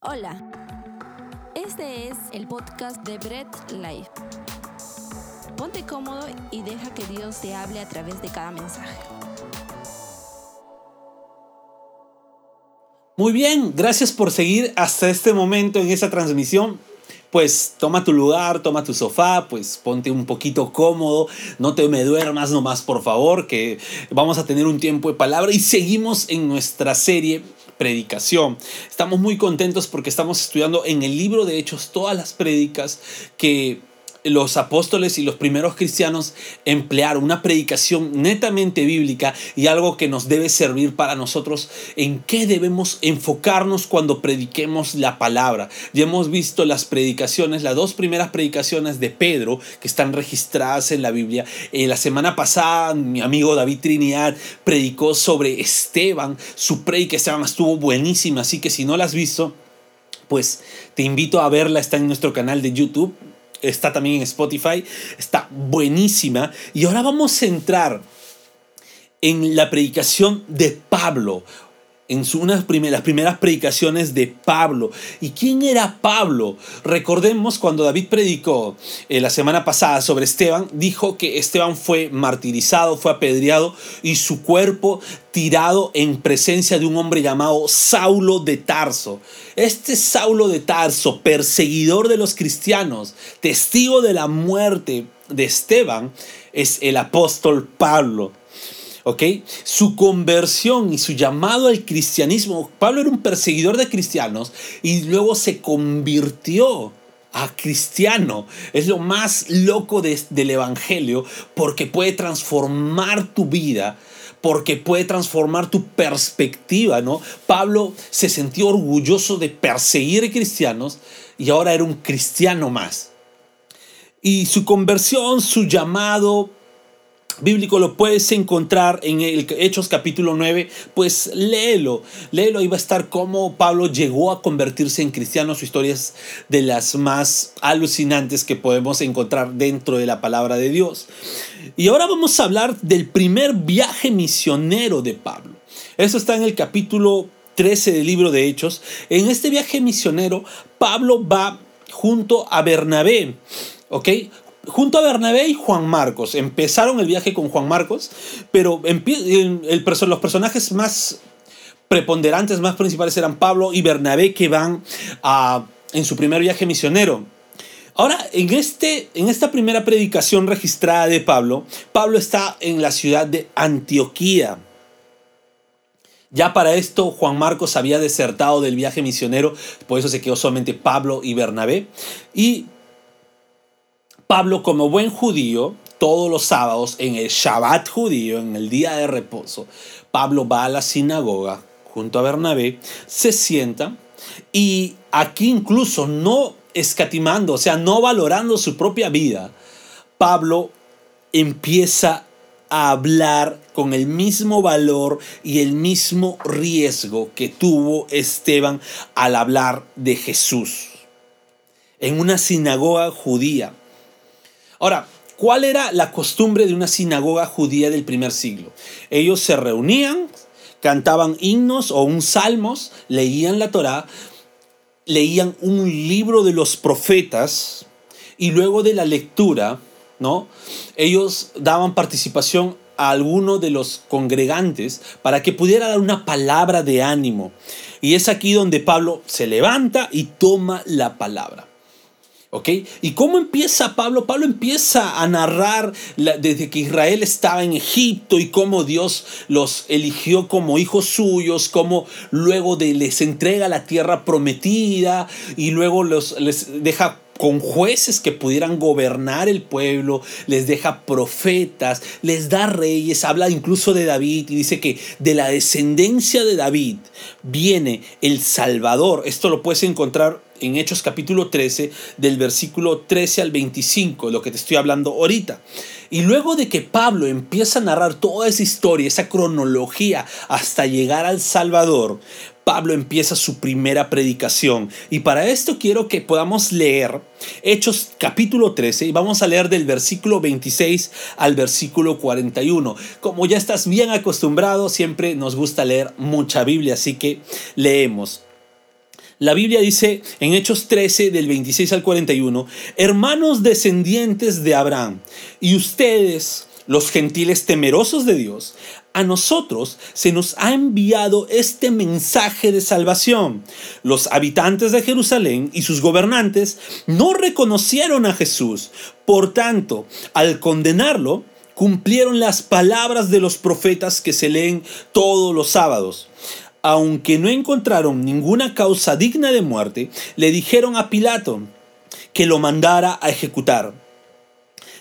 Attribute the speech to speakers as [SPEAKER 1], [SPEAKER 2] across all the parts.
[SPEAKER 1] Hola, este es el podcast de Bread Life. Ponte cómodo y deja que Dios te hable a través de cada mensaje.
[SPEAKER 2] Muy bien, gracias por seguir hasta este momento en esa transmisión. Pues toma tu lugar, toma tu sofá, pues ponte un poquito cómodo, no te me duermas nomás por favor, que vamos a tener un tiempo de palabra y seguimos en nuestra serie predicación. Estamos muy contentos porque estamos estudiando en el libro de Hechos todas las prédicas que los apóstoles y los primeros cristianos emplearon una predicación netamente bíblica y algo que nos debe servir para nosotros en qué debemos enfocarnos cuando prediquemos la palabra. Ya hemos visto las predicaciones, las dos primeras predicaciones de Pedro que están registradas en la Biblia. Eh, la semana pasada mi amigo David Trinidad predicó sobre Esteban, su predica Esteban estuvo buenísima, así que si no la has visto, pues te invito a verla, está en nuestro canal de YouTube está también en Spotify, está buenísima. Y ahora vamos a entrar en la predicación de Pablo, en su, unas las primeras predicaciones de Pablo. ¿Y quién era Pablo? Recordemos cuando David predicó eh, la semana pasada sobre Esteban, dijo que Esteban fue martirizado, fue apedreado y su cuerpo tirado en presencia de un hombre llamado Saulo de Tarso. Este Saulo de Tarso, perseguidor de los cristianos, testigo de la muerte de Esteban, es el apóstol Pablo. ¿Ok? Su conversión y su llamado al cristianismo. Pablo era un perseguidor de cristianos y luego se convirtió a cristiano. Es lo más loco del Evangelio porque puede transformar tu vida porque puede transformar tu perspectiva, ¿no? Pablo se sintió orgulloso de perseguir cristianos y ahora era un cristiano más. Y su conversión, su llamado, bíblico lo puedes encontrar en el Hechos capítulo 9, pues léelo, léelo y va a estar cómo Pablo llegó a convertirse en cristiano, su historia es de las más alucinantes que podemos encontrar dentro de la palabra de Dios. Y ahora vamos a hablar del primer viaje misionero de Pablo. Eso está en el capítulo 13 del libro de Hechos. En este viaje misionero, Pablo va junto a Bernabé, ¿ok? Junto a Bernabé y Juan Marcos. Empezaron el viaje con Juan Marcos, pero los personajes más preponderantes, más principales eran Pablo y Bernabé que van a, en su primer viaje misionero. Ahora, en, este, en esta primera predicación registrada de Pablo, Pablo está en la ciudad de Antioquía. Ya para esto Juan Marcos había desertado del viaje misionero, por eso se quedó solamente Pablo y Bernabé. Y Pablo, como buen judío, todos los sábados, en el Shabbat judío, en el día de reposo, Pablo va a la sinagoga junto a Bernabé, se sienta y aquí incluso no escatimando, o sea, no valorando su propia vida, Pablo empieza a hablar con el mismo valor y el mismo riesgo que tuvo Esteban al hablar de Jesús en una sinagoga judía. Ahora, ¿cuál era la costumbre de una sinagoga judía del primer siglo? Ellos se reunían, cantaban himnos o un salmos, leían la Torá, leían un libro de los profetas y luego de la lectura, ¿no? Ellos daban participación a alguno de los congregantes para que pudiera dar una palabra de ánimo. Y es aquí donde Pablo se levanta y toma la palabra. ¿Ok? ¿Y cómo empieza Pablo? Pablo empieza a narrar desde que Israel estaba en Egipto y cómo Dios los eligió como hijos suyos, cómo luego de, les entrega la tierra prometida y luego los, les deja con jueces que pudieran gobernar el pueblo, les deja profetas, les da reyes, habla incluso de David y dice que de la descendencia de David viene el Salvador. Esto lo puedes encontrar en Hechos capítulo 13, del versículo 13 al 25, lo que te estoy hablando ahorita. Y luego de que Pablo empieza a narrar toda esa historia, esa cronología, hasta llegar al Salvador, Pablo empieza su primera predicación. Y para esto quiero que podamos leer Hechos capítulo 13 y vamos a leer del versículo 26 al versículo 41. Como ya estás bien acostumbrado, siempre nos gusta leer mucha Biblia, así que leemos. La Biblia dice en Hechos 13 del 26 al 41, hermanos descendientes de Abraham, y ustedes, los gentiles temerosos de Dios, a nosotros se nos ha enviado este mensaje de salvación. Los habitantes de Jerusalén y sus gobernantes no reconocieron a Jesús. Por tanto, al condenarlo, cumplieron las palabras de los profetas que se leen todos los sábados aunque no encontraron ninguna causa digna de muerte, le dijeron a Pilato que lo mandara a ejecutar.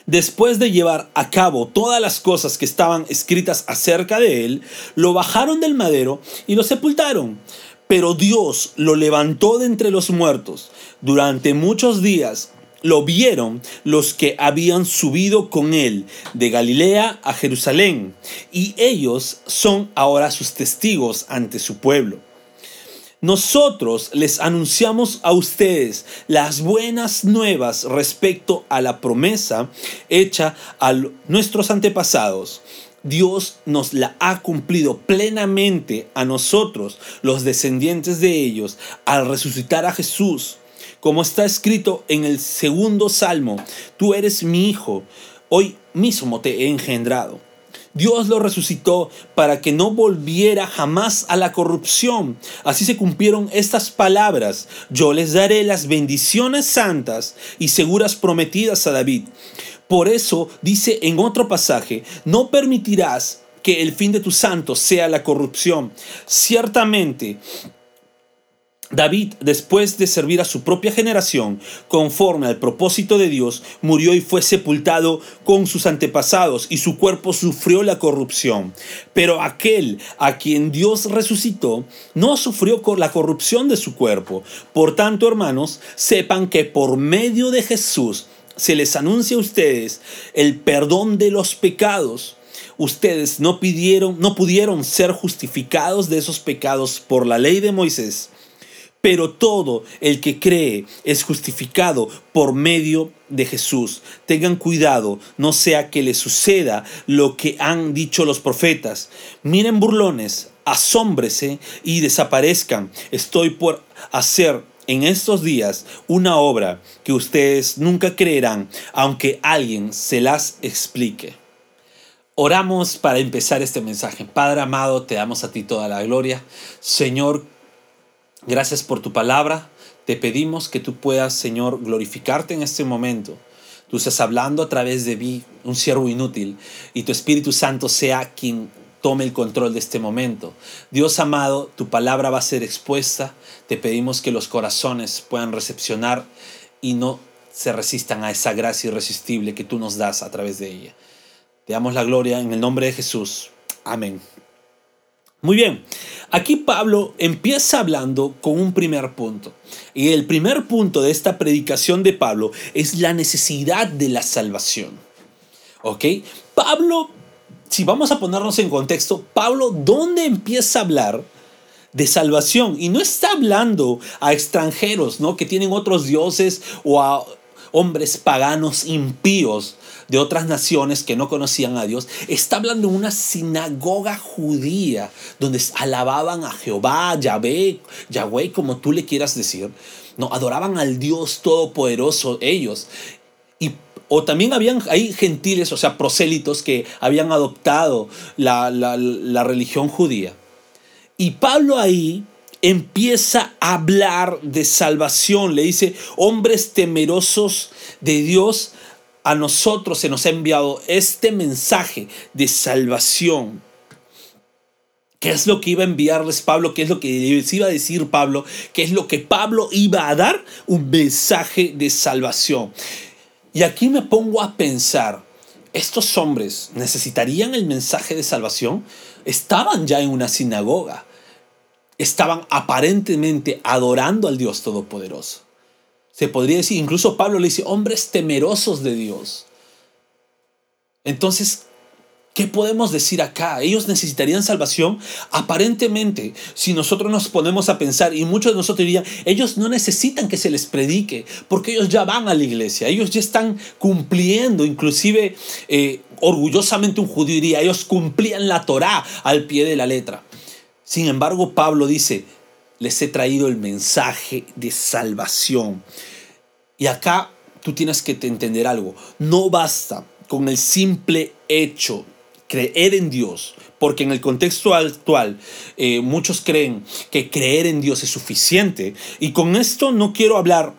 [SPEAKER 2] Después de llevar a cabo todas las cosas que estaban escritas acerca de él, lo bajaron del madero y lo sepultaron. Pero Dios lo levantó de entre los muertos. Durante muchos días lo vieron los que habían subido con él de Galilea a Jerusalén, y ellos son ahora sus testigos ante su pueblo. Nosotros les anunciamos a ustedes las buenas nuevas respecto a la promesa hecha a nuestros antepasados. Dios nos la ha cumplido plenamente a nosotros, los descendientes de ellos, al resucitar a Jesús como está escrito en el segundo salmo, tú eres mi hijo, hoy mismo te he engendrado. Dios lo resucitó para que no volviera jamás a la corrupción. Así se cumplieron estas palabras. Yo les daré las bendiciones santas y seguras prometidas a David. Por eso dice en otro pasaje, no permitirás que el fin de tus santos sea la corrupción. Ciertamente, David, después de servir a su propia generación, conforme al propósito de Dios, murió y fue sepultado con sus antepasados y su cuerpo sufrió la corrupción. Pero aquel a quien Dios resucitó no sufrió la corrupción de su cuerpo. Por tanto, hermanos, sepan que por medio de Jesús se les anuncia a ustedes el perdón de los pecados. Ustedes no pidieron, no pudieron ser justificados de esos pecados por la ley de Moisés pero todo el que cree es justificado por medio de Jesús. Tengan cuidado, no sea que les suceda lo que han dicho los profetas. Miren burlones, asómbrese y desaparezcan. Estoy por hacer en estos días una obra que ustedes nunca creerán, aunque alguien se las explique. Oramos para empezar este mensaje. Padre amado, te damos a ti toda la gloria. Señor, Gracias por tu palabra. Te pedimos que tú puedas, Señor, glorificarte en este momento. Tú estás hablando a través de mí, un siervo inútil, y tu Espíritu Santo sea quien tome el control de este momento. Dios amado, tu palabra va a ser expuesta. Te pedimos que los corazones puedan recepcionar y no se resistan a esa gracia irresistible que tú nos das a través de ella. Te damos la gloria en el nombre de Jesús. Amén. Muy bien, aquí Pablo empieza hablando con un primer punto. Y el primer punto de esta predicación de Pablo es la necesidad de la salvación. ¿Ok? Pablo, si vamos a ponernos en contexto, Pablo, ¿dónde empieza a hablar? de salvación y no está hablando a extranjeros, ¿no? que tienen otros dioses o a hombres paganos impíos, de otras naciones que no conocían a Dios, está hablando de una sinagoga judía donde alababan a Jehová, Yahvé, Yahweh, como tú le quieras decir. No, adoraban al Dios todopoderoso ellos. Y, o también habían ahí gentiles, o sea, prosélitos que habían adoptado la, la religión judía. Y Pablo ahí empieza a hablar de salvación. Le dice, hombres temerosos de Dios, a nosotros se nos ha enviado este mensaje de salvación. ¿Qué es lo que iba a enviarles Pablo? ¿Qué es lo que les iba a decir Pablo? ¿Qué es lo que Pablo iba a dar? Un mensaje de salvación. Y aquí me pongo a pensar, ¿estos hombres necesitarían el mensaje de salvación? Estaban ya en una sinagoga. Estaban aparentemente adorando al Dios Todopoderoso. Se podría decir, incluso Pablo le dice, hombres temerosos de Dios. Entonces, ¿qué podemos decir acá? Ellos necesitarían salvación. Aparentemente, si nosotros nos ponemos a pensar, y muchos de nosotros dirían, ellos no necesitan que se les predique, porque ellos ya van a la iglesia, ellos ya están cumpliendo, inclusive eh, orgullosamente un judío diría, ellos cumplían la Torá al pie de la letra. Sin embargo, Pablo dice, les he traído el mensaje de salvación. Y acá tú tienes que entender algo. No basta con el simple hecho creer en Dios, porque en el contexto actual eh, muchos creen que creer en Dios es suficiente. Y con esto no quiero hablar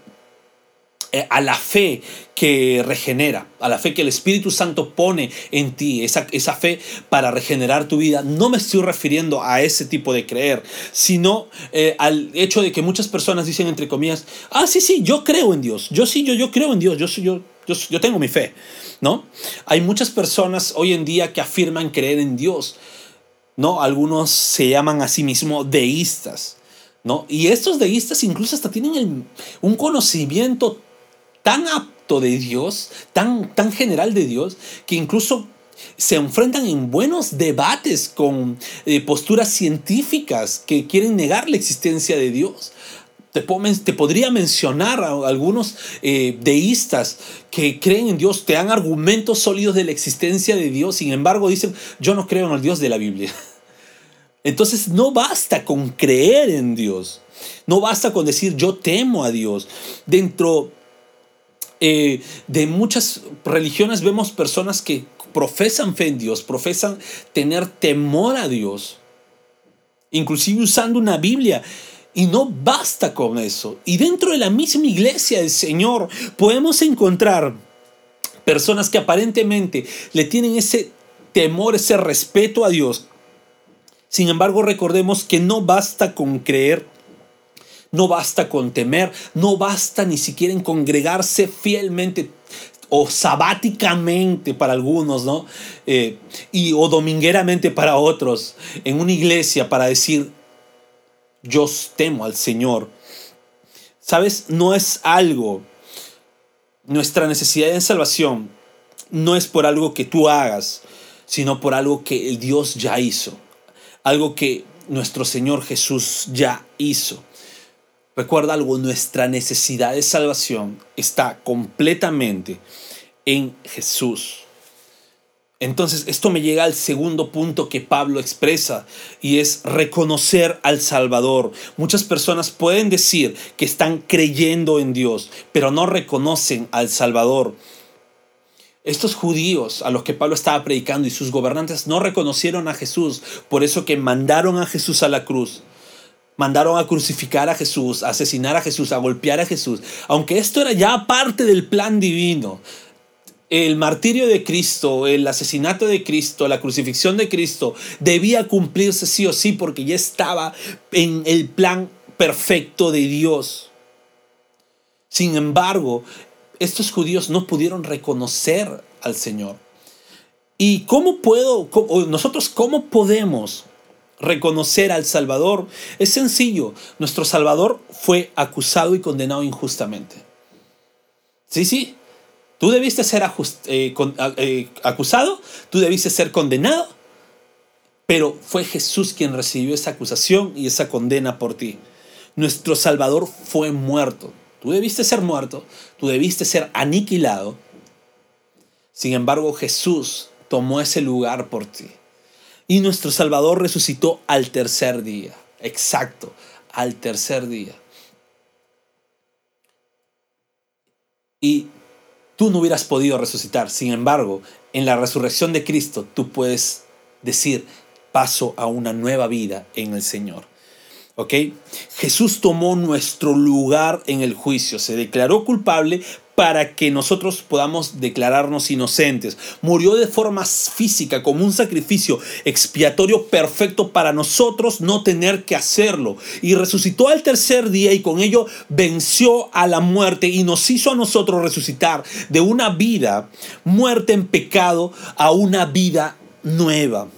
[SPEAKER 2] a la fe que regenera, a la fe que el Espíritu Santo pone en ti, esa, esa fe para regenerar tu vida. No me estoy refiriendo a ese tipo de creer, sino eh, al hecho de que muchas personas dicen entre comillas, ah, sí, sí, yo creo en Dios, yo sí, yo, yo creo en Dios, yo, yo, yo, yo tengo mi fe, ¿no? Hay muchas personas hoy en día que afirman creer en Dios, ¿no? Algunos se llaman a sí mismos deístas. ¿No? Y estos deístas incluso hasta tienen un conocimiento tan apto de Dios, tan, tan general de Dios, que incluso se enfrentan en buenos debates con eh, posturas científicas que quieren negar la existencia de Dios. Te, te podría mencionar a algunos eh, deístas que creen en Dios, te dan argumentos sólidos de la existencia de Dios, sin embargo dicen, yo no creo en el Dios de la Biblia. Entonces no basta con creer en Dios, no basta con decir yo temo a Dios. Dentro eh, de muchas religiones vemos personas que profesan fe en Dios, profesan tener temor a Dios, inclusive usando una Biblia. Y no basta con eso. Y dentro de la misma iglesia del Señor podemos encontrar personas que aparentemente le tienen ese temor, ese respeto a Dios. Sin embargo, recordemos que no basta con creer no basta con temer, no basta ni siquiera en congregarse fielmente o sabáticamente para algunos, ¿no? Eh, y, o domingueramente para otros, en una iglesia para decir, yo temo al Señor. ¿Sabes? No es algo, nuestra necesidad de salvación no es por algo que tú hagas, sino por algo que el Dios ya hizo, algo que nuestro Señor Jesús ya hizo. Recuerda algo, nuestra necesidad de salvación está completamente en Jesús. Entonces, esto me llega al segundo punto que Pablo expresa y es reconocer al Salvador. Muchas personas pueden decir que están creyendo en Dios, pero no reconocen al Salvador. Estos judíos a los que Pablo estaba predicando y sus gobernantes no reconocieron a Jesús, por eso que mandaron a Jesús a la cruz mandaron a crucificar a Jesús, a asesinar a Jesús, a golpear a Jesús. Aunque esto era ya parte del plan divino. El martirio de Cristo, el asesinato de Cristo, la crucifixión de Cristo debía cumplirse sí o sí porque ya estaba en el plan perfecto de Dios. Sin embargo, estos judíos no pudieron reconocer al Señor. ¿Y cómo puedo, nosotros cómo podemos reconocer al Salvador. Es sencillo, nuestro Salvador fue acusado y condenado injustamente. Sí, sí, tú debiste ser eh, eh, acusado, tú debiste ser condenado, pero fue Jesús quien recibió esa acusación y esa condena por ti. Nuestro Salvador fue muerto. Tú debiste ser muerto, tú debiste ser aniquilado. Sin embargo, Jesús tomó ese lugar por ti. Y nuestro Salvador resucitó al tercer día. Exacto, al tercer día. Y tú no hubieras podido resucitar. Sin embargo, en la resurrección de Cristo tú puedes decir, paso a una nueva vida en el Señor. ¿Ok? Jesús tomó nuestro lugar en el juicio, se declaró culpable para que nosotros podamos declararnos inocentes. Murió de forma física como un sacrificio expiatorio perfecto para nosotros no tener que hacerlo. Y resucitó al tercer día y con ello venció a la muerte y nos hizo a nosotros resucitar de una vida muerte en pecado a una vida nueva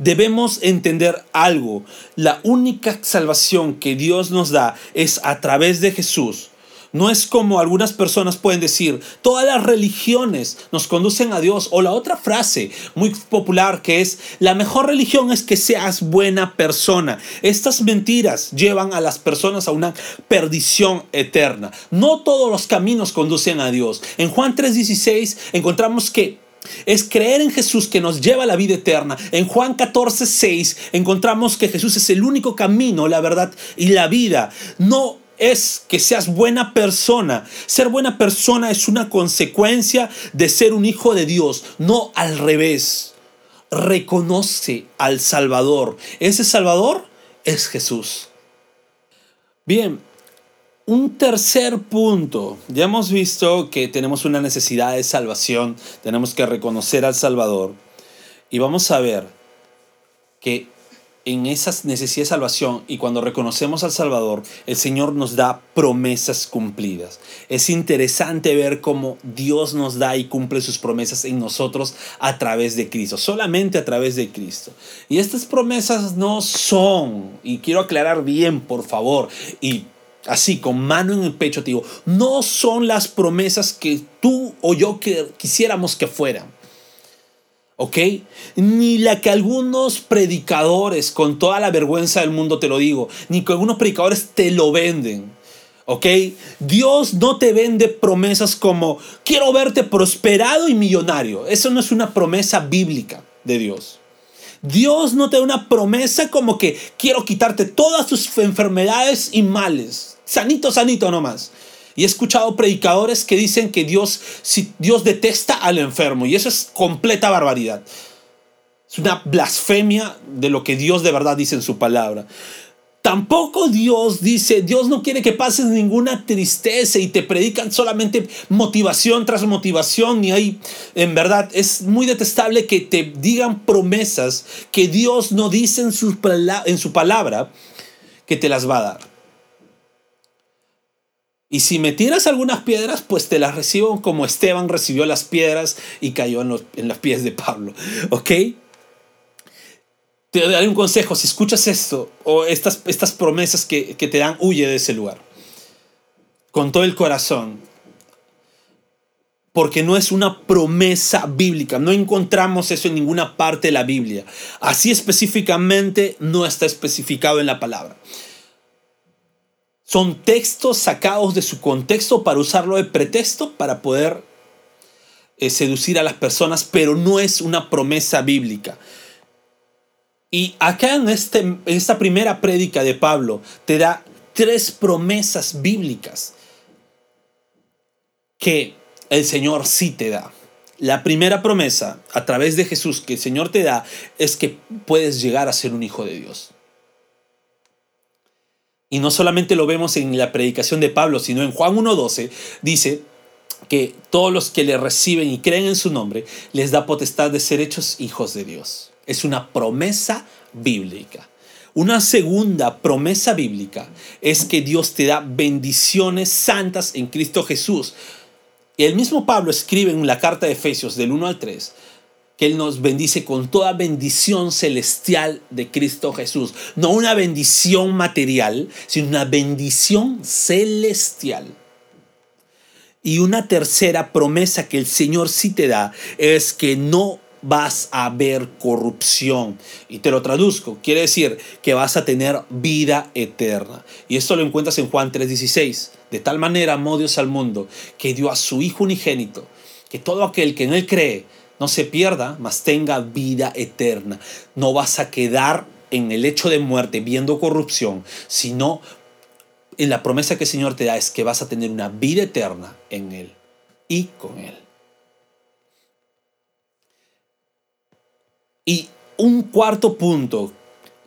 [SPEAKER 2] debemos entender algo. La única salvación que Dios nos da es a través de Jesús. No es como algunas personas pueden decir, todas las religiones nos conducen a Dios. O la otra frase muy popular que es, la mejor religión es que seas buena persona. Estas mentiras llevan a las personas a una perdición eterna. No todos los caminos conducen a Dios. En Juan 3:16 encontramos que es creer en Jesús que nos lleva a la vida eterna. En Juan 14, 6 encontramos que Jesús es el único camino, la verdad y la vida. No es que seas buena persona. Ser buena persona es una consecuencia de ser un hijo de Dios, no al revés. Reconoce al Salvador. Ese Salvador es Jesús. Bien, un tercer punto. Ya hemos visto que tenemos una necesidad de salvación, tenemos que reconocer al Salvador. Y vamos a ver que en esas necesidades de salvación y cuando reconocemos al Salvador, el Señor nos da promesas cumplidas. Es interesante ver cómo Dios nos da y cumple sus promesas en nosotros a través de Cristo, solamente a través de Cristo. Y estas promesas no son, y quiero aclarar bien, por favor, y así con mano en el pecho te digo, no son las promesas que tú o yo quisiéramos que fueran. ¿ok? Ni la que algunos predicadores, con toda la vergüenza del mundo te lo digo, ni que algunos predicadores te lo venden. ¿Ok? Dios no te vende promesas como quiero verte prosperado y millonario. Eso no es una promesa bíblica de Dios. Dios no te da una promesa como que quiero quitarte todas tus enfermedades y males. Sanito, sanito nomás. Y he escuchado predicadores que dicen que Dios, si Dios detesta al enfermo. Y eso es completa barbaridad. Es una blasfemia de lo que Dios de verdad dice en su palabra. Tampoco Dios dice, Dios no quiere que pases ninguna tristeza y te predican solamente motivación tras motivación. Ni hay, en verdad, es muy detestable que te digan promesas que Dios no dice en su, palabra que te las va a dar. Y si me tiras algunas piedras, pues te las recibo como Esteban recibió las piedras y cayó en, los, en pies de Pablo. ¿Ok? Te daré un consejo, si escuchas esto o estas, estas promesas que, que te dan, huye de ese lugar. Con todo el corazón. Porque no es una promesa bíblica. No encontramos eso en ninguna parte de la Biblia. Así específicamente no está especificado en la palabra. Son textos sacados de su contexto para usarlo de pretexto para poder eh, seducir a las personas, pero no es una promesa bíblica. Y acá en, este, en esta primera prédica de Pablo te da tres promesas bíblicas que el Señor sí te da. La primera promesa a través de Jesús que el Señor te da es que puedes llegar a ser un hijo de Dios. Y no solamente lo vemos en la predicación de Pablo, sino en Juan 1.12 dice que todos los que le reciben y creen en su nombre les da potestad de ser hechos hijos de Dios. Es una promesa bíblica. Una segunda promesa bíblica es que Dios te da bendiciones santas en Cristo Jesús. Y el mismo Pablo escribe en la carta de Efesios del 1 al 3 que Él nos bendice con toda bendición celestial de Cristo Jesús. No una bendición material, sino una bendición celestial. Y una tercera promesa que el Señor sí te da es que no vas a ver corrupción. Y te lo traduzco. Quiere decir que vas a tener vida eterna. Y esto lo encuentras en Juan 3:16. De tal manera amó Dios al mundo que dio a su Hijo unigénito, que todo aquel que en Él cree no se pierda, mas tenga vida eterna. No vas a quedar en el hecho de muerte viendo corrupción, sino en la promesa que el Señor te da es que vas a tener una vida eterna en Él y con Él. Y un cuarto punto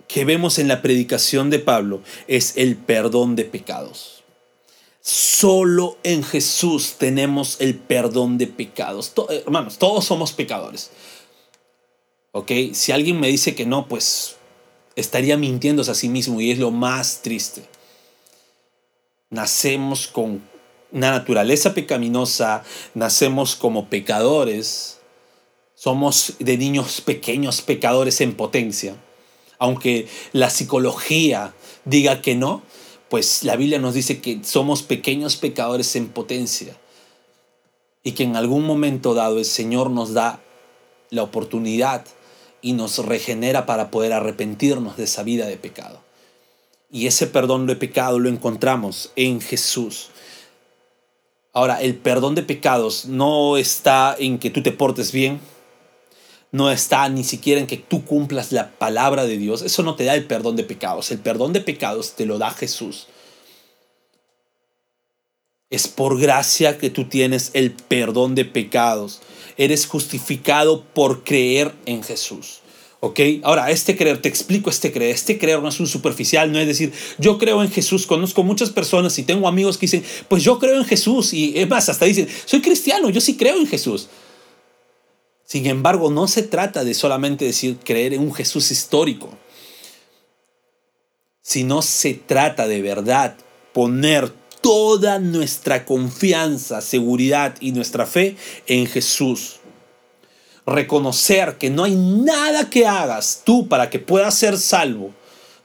[SPEAKER 2] que vemos en la predicación de Pablo es el perdón de pecados. Solo en Jesús tenemos el perdón de pecados. Eh, hermanos, todos somos pecadores. ¿Ok? Si alguien me dice que no, pues estaría mintiéndose a sí mismo y es lo más triste. Nacemos con una naturaleza pecaminosa, nacemos como pecadores, somos de niños pequeños pecadores en potencia. Aunque la psicología diga que no, pues la Biblia nos dice que somos pequeños pecadores en potencia y que en algún momento dado el Señor nos da la oportunidad y nos regenera para poder arrepentirnos de esa vida de pecado. Y ese perdón de pecado lo encontramos en Jesús. Ahora, el perdón de pecados no está en que tú te portes bien, no está ni siquiera en que tú cumplas la palabra de Dios. Eso no te da el perdón de pecados. El perdón de pecados te lo da Jesús. Es por gracia que tú tienes el perdón de pecados. Eres justificado por creer en Jesús. ¿Ok? Ahora, este creer, te explico este creer. Este creer no es un superficial, no es decir, yo creo en Jesús. Conozco muchas personas y tengo amigos que dicen, pues yo creo en Jesús. Y es más, hasta dicen, soy cristiano, yo sí creo en Jesús. Sin embargo, no se trata de solamente decir creer en un Jesús histórico, sino se trata de verdad poner toda nuestra confianza, seguridad y nuestra fe en Jesús. Reconocer que no hay nada que hagas tú para que puedas ser salvo.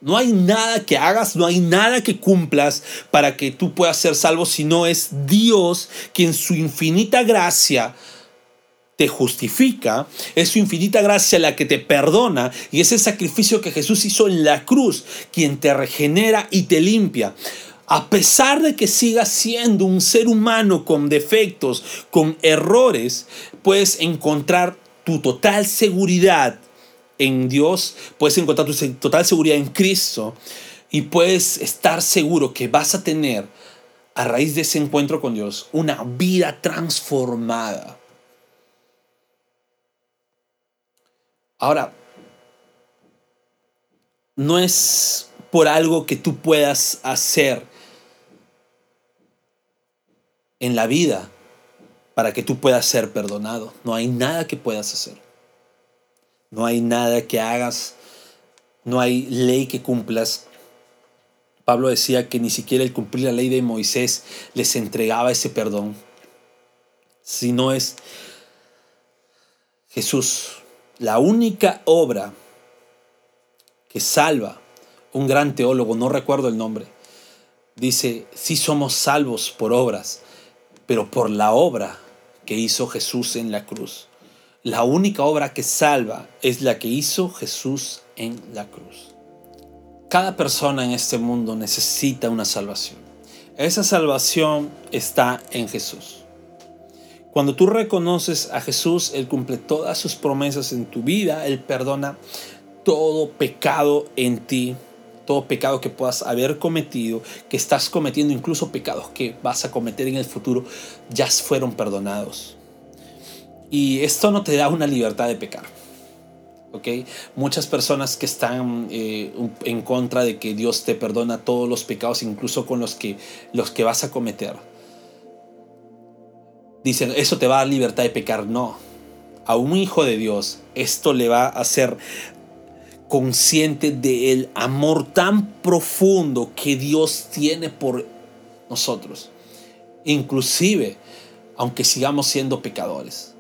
[SPEAKER 2] No hay nada que hagas, no hay nada que cumplas para que tú puedas ser salvo, sino es Dios quien su infinita gracia te justifica, es su infinita gracia la que te perdona y es el sacrificio que Jesús hizo en la cruz, quien te regenera y te limpia. A pesar de que sigas siendo un ser humano con defectos, con errores, puedes encontrar tu total seguridad en Dios, puedes encontrar tu total seguridad en Cristo y puedes estar seguro que vas a tener a raíz de ese encuentro con Dios una vida transformada. Ahora, no es por algo que tú puedas hacer en la vida para que tú puedas ser perdonado. No hay nada que puedas hacer. No hay nada que hagas. No hay ley que cumplas. Pablo decía que ni siquiera el cumplir la ley de Moisés les entregaba ese perdón. Si no es Jesús la única obra que salva, un gran teólogo, no recuerdo el nombre, dice, sí somos salvos por obras, pero por la obra que hizo Jesús en la cruz. La única obra que salva es la que hizo Jesús en la cruz. Cada persona en este mundo necesita una salvación. Esa salvación está en Jesús. Cuando tú reconoces a Jesús, Él cumple todas sus promesas en tu vida, Él perdona todo pecado en ti, todo pecado que puedas haber cometido, que estás cometiendo, incluso pecados que vas a cometer en el futuro, ya fueron perdonados. Y esto no te da una libertad de pecar. ¿ok? Muchas personas que están eh, en contra de que Dios te perdona todos los pecados, incluso con los que, los que vas a cometer dicen, eso te va a dar libertad de pecar. No. A un hijo de Dios, esto le va a hacer consciente del amor tan profundo que Dios tiene por nosotros. Inclusive, aunque sigamos siendo pecadores.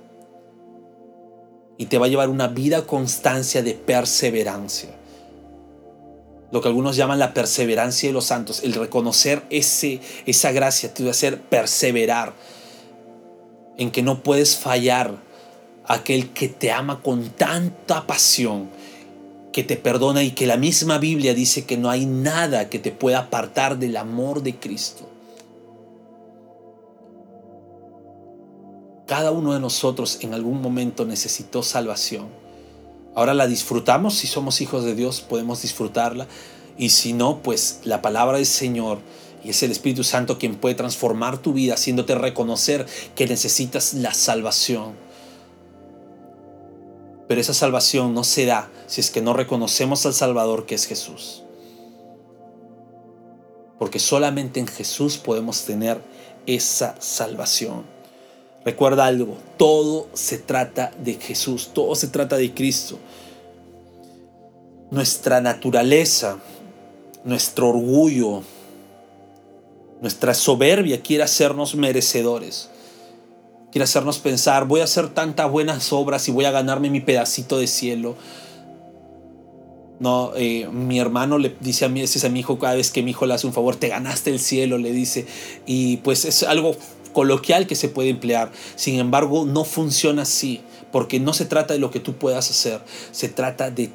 [SPEAKER 2] Y te va a llevar una vida constancia de perseverancia. Lo que algunos llaman la perseverancia de los santos. El reconocer ese, esa gracia te va a hacer perseverar en que no puedes fallar aquel que te ama con tanta pasión, que te perdona y que la misma Biblia dice que no hay nada que te pueda apartar del amor de Cristo. Cada uno de nosotros en algún momento necesitó salvación. Ahora la disfrutamos, si somos hijos de Dios podemos disfrutarla y si no, pues la palabra del Señor es el Espíritu Santo quien puede transformar tu vida, haciéndote reconocer que necesitas la salvación. Pero esa salvación no se da si es que no reconocemos al Salvador que es Jesús. Porque solamente en Jesús podemos tener esa salvación. Recuerda algo, todo se trata de Jesús, todo se trata de Cristo. Nuestra naturaleza, nuestro orgullo, nuestra soberbia quiere hacernos merecedores. Quiere hacernos pensar, voy a hacer tantas buenas obras y voy a ganarme mi pedacito de cielo. No, eh, mi hermano le dice a mí, es a mi hijo cada vez que mi hijo le hace un favor, te ganaste el cielo, le dice. Y pues es algo coloquial que se puede emplear. Sin embargo, no funciona así, porque no se trata de lo que tú puedas hacer, se trata de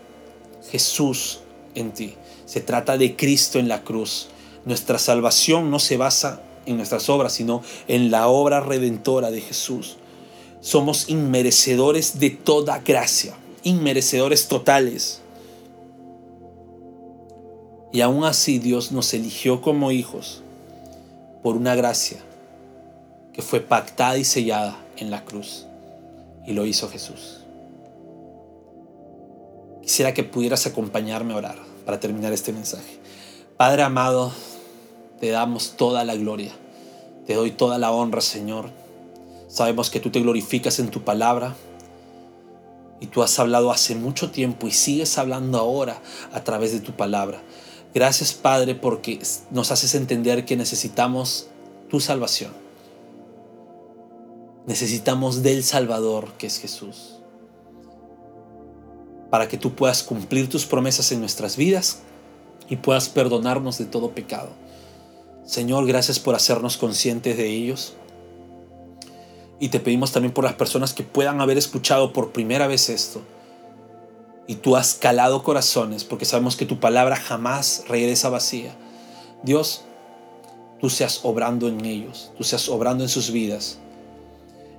[SPEAKER 2] Jesús en ti, se trata de Cristo en la cruz. Nuestra salvación no se basa en nuestras obras, sino en la obra redentora de Jesús. Somos inmerecedores de toda gracia. inmerecedores totales. Y aún así Dios nos eligió como hijos por una gracia que fue pactada y sellada en la cruz. Y lo hizo Jesús. Quisiera que pudieras acompañarme a orar para terminar este mensaje. Padre amado, te damos toda la gloria. Te doy toda la honra, Señor. Sabemos que tú te glorificas en tu palabra. Y tú has hablado hace mucho tiempo y sigues hablando ahora a través de tu palabra. Gracias Padre porque nos haces entender que necesitamos tu salvación. Necesitamos del Salvador que es Jesús. Para que tú puedas cumplir tus promesas en nuestras vidas y puedas perdonarnos de todo pecado. Señor, gracias por hacernos conscientes de ellos. Y te pedimos también por las personas que puedan haber escuchado por primera vez esto y tú has calado corazones porque sabemos que tu palabra jamás regresa vacía. Dios, tú seas obrando en ellos, tú seas obrando en sus vidas.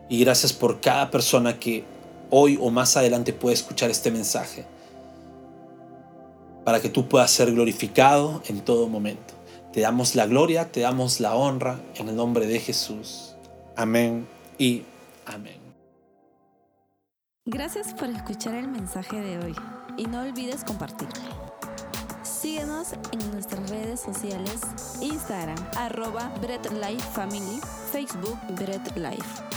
[SPEAKER 2] Y gracias por cada persona que hoy o más adelante puede escuchar este mensaje, para que tú puedas ser glorificado en todo momento. Te damos la gloria, te damos la honra en el nombre de Jesús. Amén y amén.
[SPEAKER 1] Gracias por escuchar el mensaje de hoy y no olvides compartirlo. Síguenos en nuestras redes sociales, Instagram, arroba Bread Life Family, Facebook Bread Life.